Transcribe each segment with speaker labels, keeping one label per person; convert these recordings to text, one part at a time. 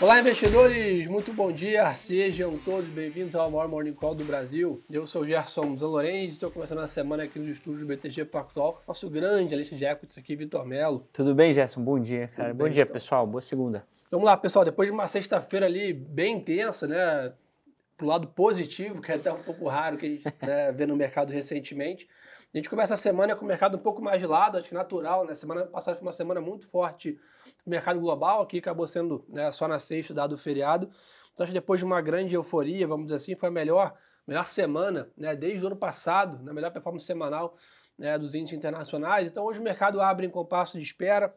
Speaker 1: Olá, investidores! Muito bom dia! Sejam todos bem-vindos ao maior Morning Call do Brasil. Eu sou o Gerson Zalorenz, estou começando a semana aqui nos estúdios do BTG Pactual. Nosso grande analista de equities aqui, Vitor Melo.
Speaker 2: Tudo bem, Gerson? Bom dia, cara.
Speaker 1: Tudo
Speaker 2: bom
Speaker 1: bem,
Speaker 2: dia,
Speaker 1: então.
Speaker 2: pessoal. Boa segunda.
Speaker 1: Vamos lá, pessoal. Depois de uma sexta-feira ali bem intensa, né? Pro lado positivo, que é até um pouco raro que a gente né, vê no mercado recentemente. A gente começa a semana com o mercado um pouco mais de lado, acho que natural, né? Semana passada foi uma semana muito forte no mercado global, aqui acabou sendo né, só na sexta, dado o feriado. Então, acho que depois de uma grande euforia, vamos dizer assim, foi a melhor, melhor semana, né? Desde o ano passado, na melhor performance semanal né, dos índices internacionais. Então, hoje o mercado abre em compasso de espera.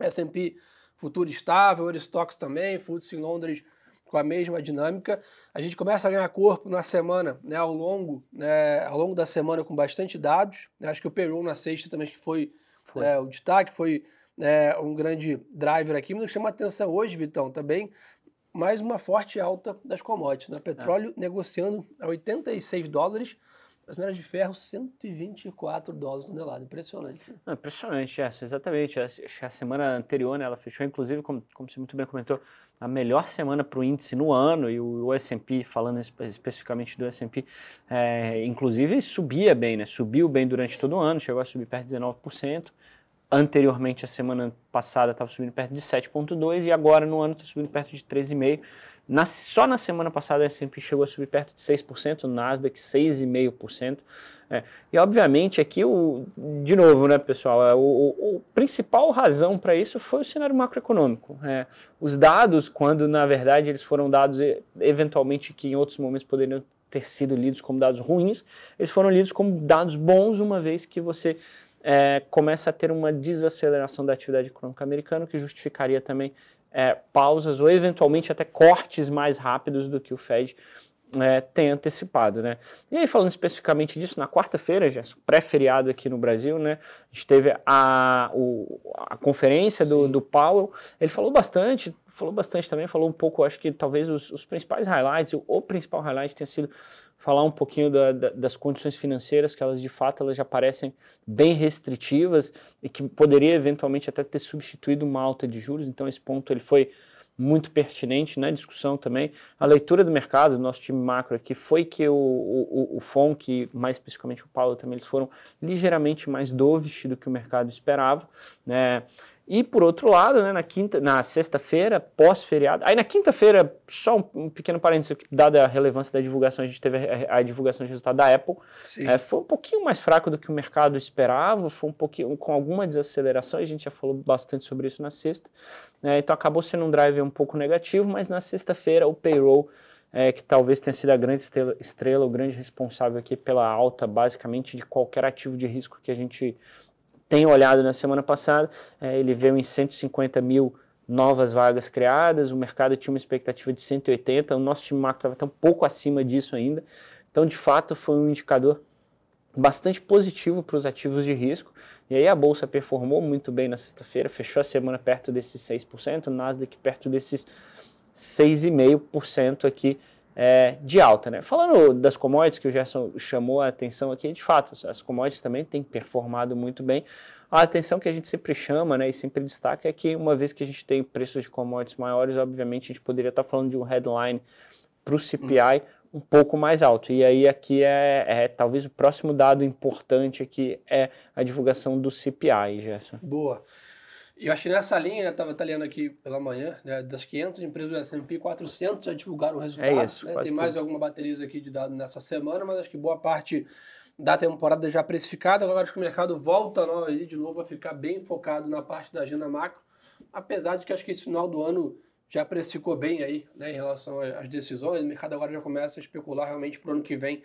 Speaker 1: S&P futuro estável, Eurostox também, FTSE em Londres com a mesma dinâmica. A gente começa a ganhar corpo na semana, né, ao longo, né, ao longo da semana com bastante dados. Acho que o payroll na sexta também que foi,
Speaker 2: Foi.
Speaker 1: é, o destaque, foi é, um grande driver aqui. Mas chama atenção hoje, Vitão, também mais uma forte alta das commodities. Né? Petróleo negociando a 86 dólares, as minérios de ferro 124 dólares tonelada. Impressionante. né?
Speaker 2: Não, impressionante, Gerson, exatamente. Acho que a semana anterior, né, ela fechou, inclusive, como, como você muito bem comentou, a melhor semana para o índice no ano, e o, S&P, falando espe- especificamente do S&P, é, inclusive subia bem, né? Subiu bem durante todo o ano, chegou a subir perto de 19%. Anteriormente, a semana passada, estava subindo perto de 7,2% e agora no ano está subindo perto de 13,5%. Na, só na semana passada, a S&P chegou a subir perto de 6%, o Nasdaq 6,5%. É, e obviamente aqui, o, de novo, né, pessoal, é, o, o, o principal razão para isso foi o cenário macroeconômico. É, os dados, quando na verdade eles foram dados eventualmente que em outros momentos poderiam ter sido lidos como dados ruins, eles foram lidos como dados bons, uma vez que você é, começa a ter uma desaceleração da atividade econômica americana, que justificaria também é, pausas ou eventualmente até cortes mais rápidos do que o Fed é, tem antecipado, né? E aí, falando especificamente disso, na quarta-feira, Gerson, pré-feriado aqui no Brasil, né? A gente teve a, o- a conferência do, do Powell, ele falou bastante, falou bastante também, falou um pouco, acho que talvez os, os principais highlights, o, o principal highlight tenha sido falar um pouquinho da- da- das condições financeiras, que elas de fato elas já parecem bem restritivas e que poderia eventualmente até ter substituído uma alta de juros, então esse ponto ele foi muito pertinente na discussão também. A leitura do mercado, do nosso time macro aqui, foi que o, o, o FONC, mais especificamente o Paulo também, eles foram ligeiramente mais dovish do que o mercado esperava, né? E por outro lado, né, na quinta, na sexta-feira, pós-feriado, aí na quinta-feira, só um, um pequeno parênteses, dada a relevância da divulgação, a gente teve a, a divulgação de resultado da Apple, é, foi um pouquinho mais fraco do que o mercado esperava, foi um pouquinho com alguma desaceleração, a gente já falou bastante sobre isso na sexta, né, então acabou sendo um driver um pouco negativo, mas na sexta-feira o payroll, é, que talvez tenha sido a grande estrela, estrela, o grande responsável aqui pela alta, basicamente, de qualquer ativo de risco que a gente tem olhado na semana passada, é, ele veio em 150 mil novas vagas criadas, o mercado tinha uma expectativa de 180, o nosso time macro estava até um pouco acima disso ainda, então de fato foi um indicador bastante positivo para os ativos de risco. E aí a bolsa performou muito bem na sexta-feira, fechou a semana perto desses 6%, o Nasdaq perto desses 6,5% aqui é, de alta. Né? Falando das commodities, que o Gerson chamou a atenção aqui, de fato, as commodities também têm performado muito bem. A atenção que a gente sempre chama né, e sempre destaca é que uma vez que a gente tem preços de commodities maiores, obviamente a gente poderia estar falando de um headline para o CPI um pouco mais alto. E aí aqui é, é talvez o próximo dado importante aqui é a divulgação do CPI, Gerson.
Speaker 1: Boa. Eu acho que nessa linha, né, estava lendo aqui pela manhã, né, das 500 empresas do S&P, 400 já divulgaram o resultado.
Speaker 2: É isso,
Speaker 1: né? Tem mais
Speaker 2: tudo.
Speaker 1: alguma bateria aqui de dados nessa semana, mas acho que boa parte da temporada já precificada. Agora acho que o mercado volta não, aí, de novo a ficar bem focado na parte da agenda macro, apesar de que acho que esse final do ano já precificou bem aí, né, em relação às decisões. O mercado agora já começa a especular realmente para o ano que vem,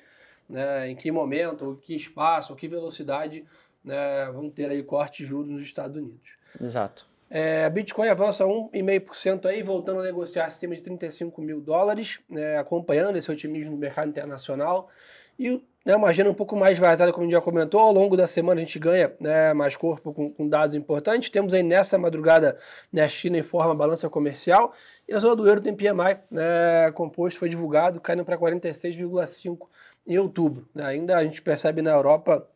Speaker 1: né, em que momento, que espaço, que velocidade né, vão ter aí corte de juros nos Estados Unidos.
Speaker 2: Exato.
Speaker 1: É, Bitcoin avança 1,5% aí, voltando a negociar acima de 35 mil dólares, né, acompanhando esse otimismo no mercado internacional. E né, uma agenda um pouco mais vazada, como a gente já comentou, ao longo da semana a gente ganha né, mais corpo com, com dados importantes. Temos aí nessa madrugada né, a China informa a balança comercial. E na zona do euro tem PMI né, composto, foi divulgado, caindo para 46,5 em outubro. né. Ainda a gente percebe na Europa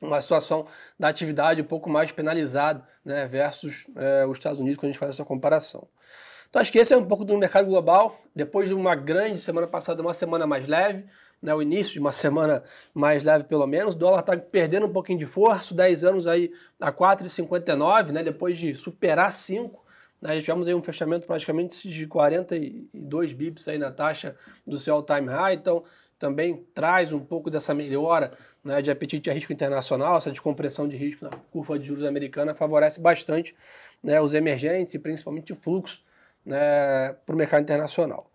Speaker 1: uma situação da atividade um pouco mais penalizada né, versus é, os Estados Unidos quando a gente faz essa comparação. Então acho que esse é um pouco do mercado global. Depois de uma grande semana passada, uma semana mais leve, né, o início de uma semana mais leve pelo menos, o dólar está perdendo um pouquinho de força, 10 anos aí a 4,59, né, depois de superar 5. Né, já tivemos aí um fechamento praticamente de 42 bips aí na taxa do seu all-time high, então também traz um pouco dessa melhora né, de apetite a risco internacional, essa descompressão de risco na curva de juros americana favorece bastante né, os emergentes e principalmente o fluxo né, para o mercado internacional.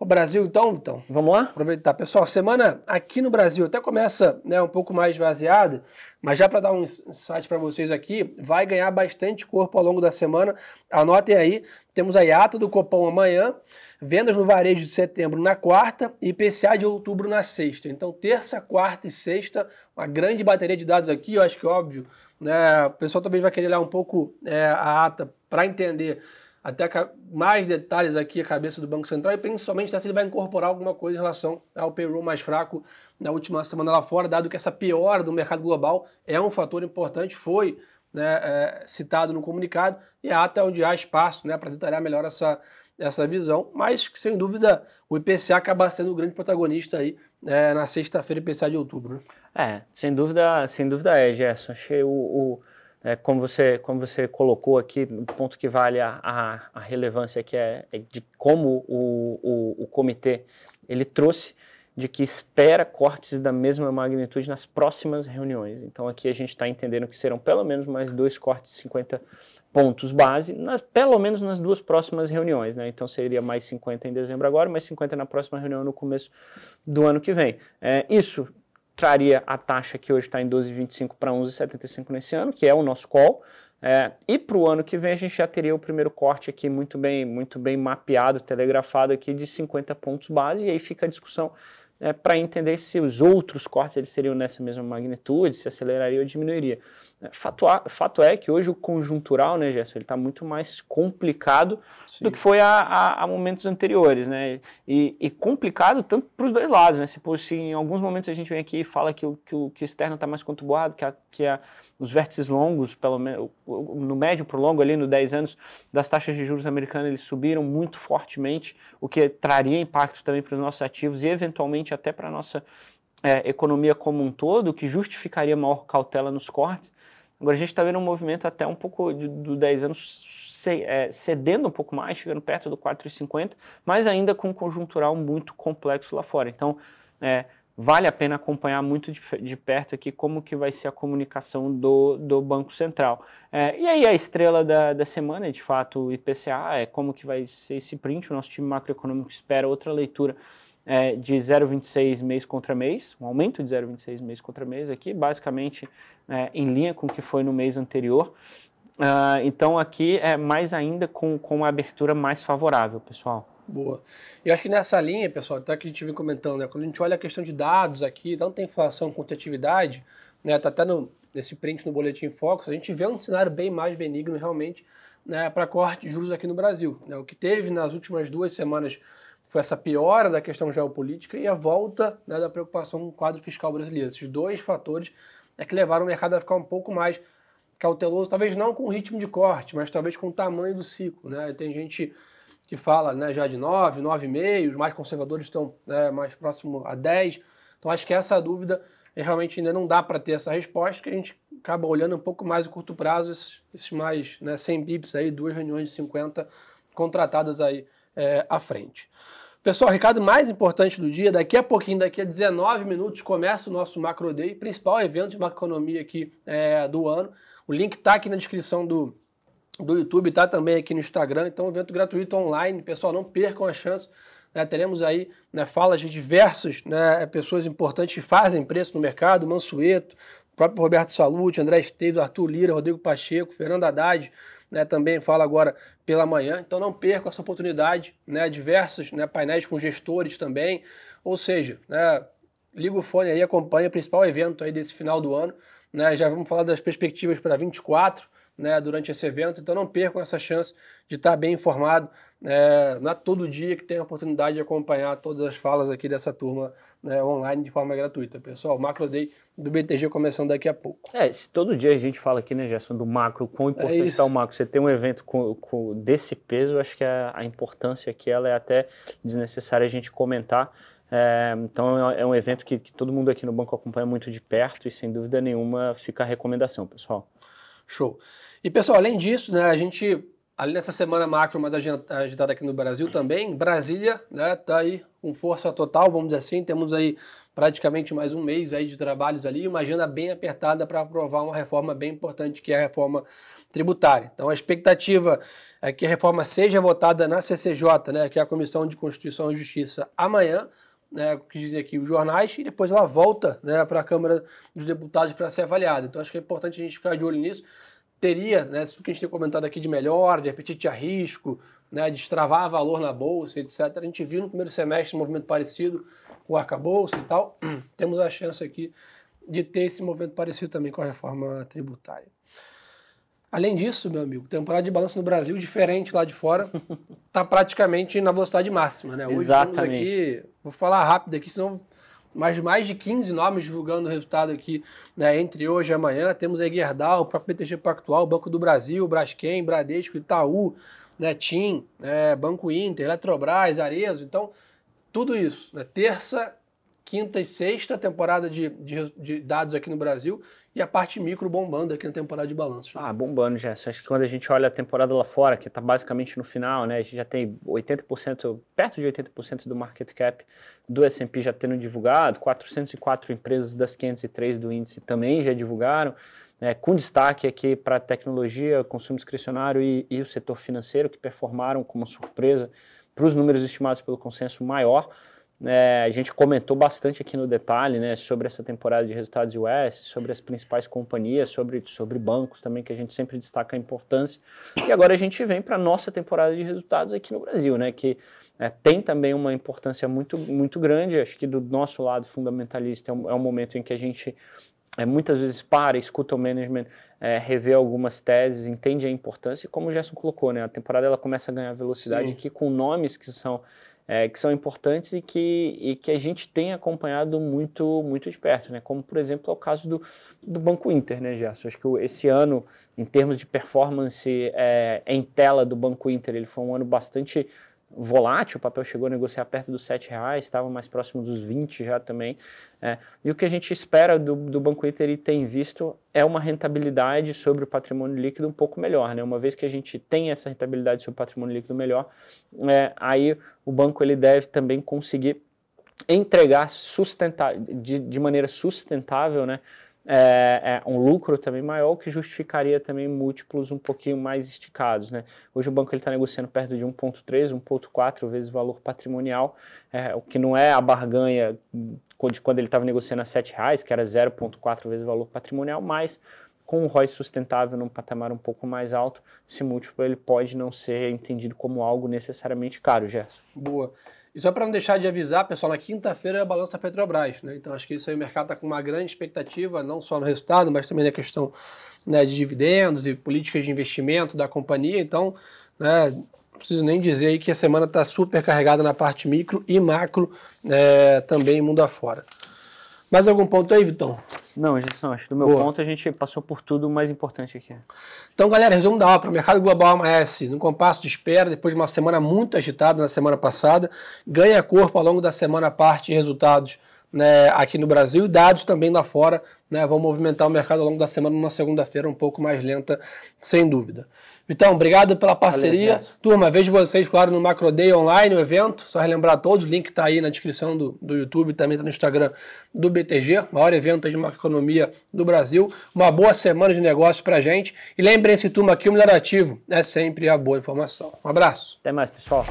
Speaker 1: O Brasil, então, então.
Speaker 2: Vamos lá?
Speaker 1: Aproveitar. Pessoal, semana aqui no Brasil até começa né, um pouco mais esvaziada, mas já para dar um insight para vocês aqui, vai ganhar bastante corpo ao longo da semana. Anotem aí, temos a ata do Copom amanhã, vendas no varejo de setembro na quarta e IPCA de outubro na sexta. Então, terça, quarta e sexta, uma grande bateria de dados aqui, eu acho que óbvio, né, o pessoal talvez vai querer ler um pouco é, a ata para entender até mais detalhes aqui a cabeça do Banco Central e principalmente se ele vai incorporar alguma coisa em relação ao payroll mais fraco na última semana lá fora, dado que essa piora do mercado global é um fator importante, foi né, é, citado no comunicado e até onde há espaço né, para detalhar melhor essa, essa visão, mas sem dúvida o IPCA acaba sendo o grande protagonista aí é, na sexta-feira, IPCA de outubro. Né?
Speaker 2: É, sem dúvida, sem dúvida é, Gerson. Achei o, o é, como, você, como você colocou aqui, o ponto que vale a, a, a relevância que é, é, de como o, o, o comitê ele trouxe de que espera cortes da mesma magnitude nas próximas reuniões. Então aqui a gente está entendendo que serão pelo menos mais dois cortes de 50 pontos base, nas, pelo menos nas duas próximas reuniões. Né? Então seria mais 50 em dezembro agora, mais 50 na próxima reunião no começo do ano que vem. É, isso traria a taxa que hoje está em 12,25 para 11,75 nesse ano, que é o nosso call. É, e para o ano que vem a gente já teria o primeiro corte aqui muito bem, muito bem mapeado, telegrafado aqui de 50 pontos base, e aí fica a discussão é, para entender se os outros cortes eles seriam nessa mesma magnitude, se aceleraria ou diminuiria. Fato, fato é que hoje o conjuntural, né, Gerson, ele está muito mais complicado Sim. do que foi a, a, a, momentos anteriores, né? E, e complicado tanto para os dois lados, né? Se, se em alguns momentos a gente vem aqui e fala que o, que o, que o externo está mais conturbado, que, a, que a, os vértices longos, pelo menos no médio para o longo ali, no 10 anos, das taxas de juros americanas, eles subiram muito fortemente, o que traria impacto também para os nossos ativos e eventualmente até para a nossa é, economia como um todo, que justificaria maior cautela nos cortes. Agora a gente está vendo um movimento até um pouco do 10 anos é, cedendo um pouco mais, chegando perto do 4,50, mas ainda com um conjuntural muito complexo lá fora. Então, é, vale a pena acompanhar muito de, de, perto aqui como que vai ser a comunicação do, do Banco Central. É, e aí a estrela da, da semana, de fato, o IPCA, é como que vai ser esse print, o nosso time macroeconômico espera outra leitura é, de 0,26 mês contra mês, um aumento de 0,26 mês contra mês aqui, basicamente é, em linha com o que foi no mês anterior. Uh, então aqui é mais ainda com, com uma abertura mais favorável, pessoal.
Speaker 1: Boa. E acho que nessa linha, pessoal, até que a gente vem comentando, né, quando a gente olha a questão de dados aqui, tanto a inflação quanto a atividade, né, tá até no, nesse print no Boletim Focus, a gente vê um cenário bem mais benigno realmente né, para corte de juros aqui no Brasil. Né, o que teve nas últimas duas semanas foi essa piora da questão geopolítica e a volta né, da preocupação com o quadro fiscal brasileiro. Esses dois fatores é que levaram o mercado a ficar um pouco mais cauteloso, talvez não com o ritmo de corte, mas talvez com o tamanho do ciclo. Né? Tem gente que fala né, já de 9, 9,5, os mais conservadores estão né, mais próximo a 10. Então acho que essa dúvida realmente ainda não dá para ter essa resposta, que a gente acaba olhando um pouco mais a curto prazo, esses, esses mais né, 100 bips aí, duas reuniões de 50 contratadas aí é, à frente. Pessoal, recado mais importante do dia, daqui a pouquinho, daqui a 19 minutos, começa o nosso Macro Day, principal evento de macroeconomia aqui é, do ano. O link está aqui na descrição do, do YouTube, está também aqui no Instagram, então evento gratuito online. Pessoal, não percam a chance. Né, teremos aí né, falas de diversas né, pessoas importantes que fazem preço no mercado, Mansueto, próprio Roberto Salute, André Esteves, Arthur Lira, Rodrigo Pacheco, Fernando Haddad, né, também fala agora pela manhã, então não percam essa oportunidade, né, diversos né, painéis com gestores também, ou seja, né, liga o fone aí, acompanha o principal evento aí desse final do ano, né, já vamos falar das perspectivas para 24, né, durante esse evento, então não percam essa chance de estar bem informado, é, não é todo dia que tem a oportunidade de acompanhar todas as falas aqui dessa turma né, online de forma gratuita. Pessoal, o Macro Day do BTG começando daqui a pouco.
Speaker 2: É, se todo dia a gente fala aqui, né, Gerson, do macro, quão importante está é o macro. Você tem um evento com, com desse peso, acho que a, a importância aqui ela é até desnecessária a gente comentar. É, então é um evento que, que, todo mundo aqui no banco acompanha muito de perto e sem dúvida nenhuma fica a recomendação, pessoal.
Speaker 1: Show. E pessoal, além disso, né, a gente, além dessa semana macro mais agitada aqui no Brasil também, Brasília né, tá aí com força total, vamos dizer assim, temos aí praticamente mais um mês aí de trabalhos ali, uma agenda bem apertada para aprovar uma reforma bem importante que é a reforma tributária. Então a expectativa é que a reforma seja votada na CCJ, né, que é a Comissão de Constituição e Justiça, amanhã, né, que dizem aqui os jornais, e depois ela volta né, para a Câmara dos Deputados para ser avaliada. Então acho que é importante a gente ficar de olho nisso. Teria, né, tudo que a gente tem comentado aqui de melhor, de apetite a risco, né, de extravar valor na bolsa, etc. A gente viu no primeiro semestre um movimento parecido com o arcabouço e tal. Temos a chance aqui de ter esse movimento parecido também com a reforma tributária. Além disso, meu amigo, temporada de balanço no Brasil, diferente lá de fora, está praticamente na velocidade máxima, né?
Speaker 2: Hoje Exatamente.
Speaker 1: aqui, vou falar rápido aqui, senão mais, mais de 15 nomes divulgando o resultado aqui né, entre hoje e amanhã. Temos aí Gerdau, o próprio BTG Pactual, Banco do Brasil, Braskem, Bradesco, Itaú, né, TIM, né, Banco Inter, Eletrobras, Arezo. Então, tudo isso. Né, terça, quinta e sexta temporada de, de, de, dados aqui no Brasil e a parte micro bombando aqui na temporada de balanço.
Speaker 2: Ah, bombando, Gerson. Acho que quando a gente olha a temporada lá fora, que está basicamente no final, né, a gente já tem 80%, perto de 80% do market cap do S&P já tendo divulgado, 404 empresas das 503 do índice também já divulgaram, né, com destaque aqui para tecnologia, consumo discricionário e, e o setor financeiro, que performaram como surpresa para os números estimados pelo consenso maior, é, a gente comentou bastante aqui no detalhe né, sobre essa temporada de resultados US, sobre as principais companhias, sobre, sobre bancos também, que a gente sempre destaca a importância. E agora a gente vem para a nossa temporada de resultados aqui no Brasil, né, que é, tem também uma importância muito, muito grande. Acho que do nosso lado fundamentalista é um, é um momento em que a gente é, muitas vezes para, escuta o management, é, rever algumas teses, entende a importância. E como o Gerson colocou, né, a temporada ela começa a ganhar velocidade Sim. aqui com nomes que são é, que são importantes e que, e que a gente tem acompanhado muito, muito de perto, né? como por exemplo é o caso do, do Banco Inter, né, Gerson? Acho que esse ano, em termos de performance é, em tela do Banco Inter, ele foi um ano bastante volátil, o papel chegou a negociar perto dos R$ reais, estava mais próximo dos 20 já também. É, e o que a gente espera do, do Banco Inter e tem visto é uma rentabilidade sobre o patrimônio líquido um pouco melhor, né? Uma vez que a gente tem essa rentabilidade sobre o patrimônio líquido melhor, é, aí o banco ele deve também conseguir entregar de, de maneira sustentável, né? É, é, um lucro também maior, que justificaria também múltiplos um pouquinho mais esticados. Né? Hoje o banco está negociando perto de 1,3, 1,4 vezes o valor patrimonial, é, o que não é a barganha de quando ele estava negociando a R$ reais, que era 0,4 vezes o valor patrimonial, mas com o ROI sustentável num patamar um pouco mais alto, esse múltiplo ele pode não ser entendido como algo necessariamente caro, Gerson.
Speaker 1: Boa. E só para não deixar de avisar, pessoal, na quinta-feira é a balança Petrobras, né? Então acho que isso aí o mercado está com uma grande expectativa, não só no resultado, mas também na questão né, de dividendos e políticas de investimento da companhia. Então, né, não preciso nem dizer aí que a semana está super carregada na parte micro e macro é, também mundo afora. Mais algum ponto aí, Vitão?
Speaker 2: Não, gente, não. Acho que do meu Boa. ponto a gente passou por tudo mais importante aqui.
Speaker 1: Então, galera, resumo da obra. O mercado global amanhece no compasso de espera, depois de uma semana muito agitada na semana passada. Ganha corpo ao longo da semana parte resultados né, aqui no Brasil e dados também lá fora né, vão movimentar o mercado ao longo da semana numa segunda-feira um pouco mais lenta, sem dúvida. Vitão, obrigado pela parceria. Valeu, Turma, vejo vocês, claro, no Macro Day Online, o evento. Só relembrar todos, o link está aí na descrição do, do YouTube, também está no Instagram do BTG, maior evento de macroeconomia do Brasil. Uma boa semana de negócios para gente. E lembrem-se, turma, que o melhor ativo é sempre a boa informação. Um abraço.
Speaker 2: Até mais, pessoal.